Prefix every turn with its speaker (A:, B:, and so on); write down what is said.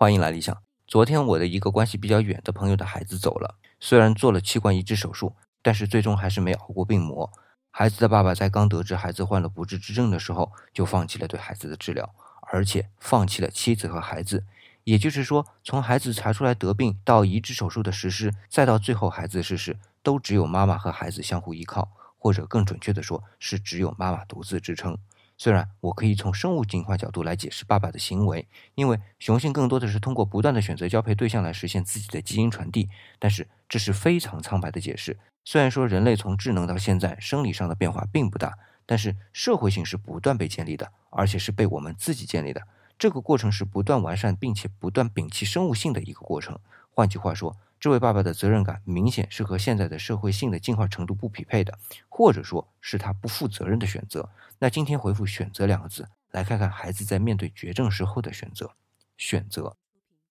A: 欢迎来理想。昨天我的一个关系比较远的朋友的孩子走了，虽然做了器官移植手术，但是最终还是没熬过病魔。孩子的爸爸在刚得知孩子患了不治之症的时候，就放弃了对孩子的治疗，而且放弃了妻子和孩子。也就是说，从孩子查出来得病到移植手术的实施，再到最后孩子逝世，都只有妈妈和孩子相互依靠，或者更准确的说，是只有妈妈独自支撑。虽然我可以从生物进化角度来解释爸爸的行为，因为雄性更多的是通过不断的选择交配对象来实现自己的基因传递，但是这是非常苍白的解释。虽然说人类从智能到现在生理上的变化并不大，但是社会性是不断被建立的，而且是被我们自己建立的。这个过程是不断完善并且不断摒弃生物性的一个过程。换句话说。这位爸爸的责任感明显是和现在的社会性的进化程度不匹配的，或者说是他不负责任的选择。那今天回复“选择”两个字，来看看孩子在面对绝症时候的选择。选择。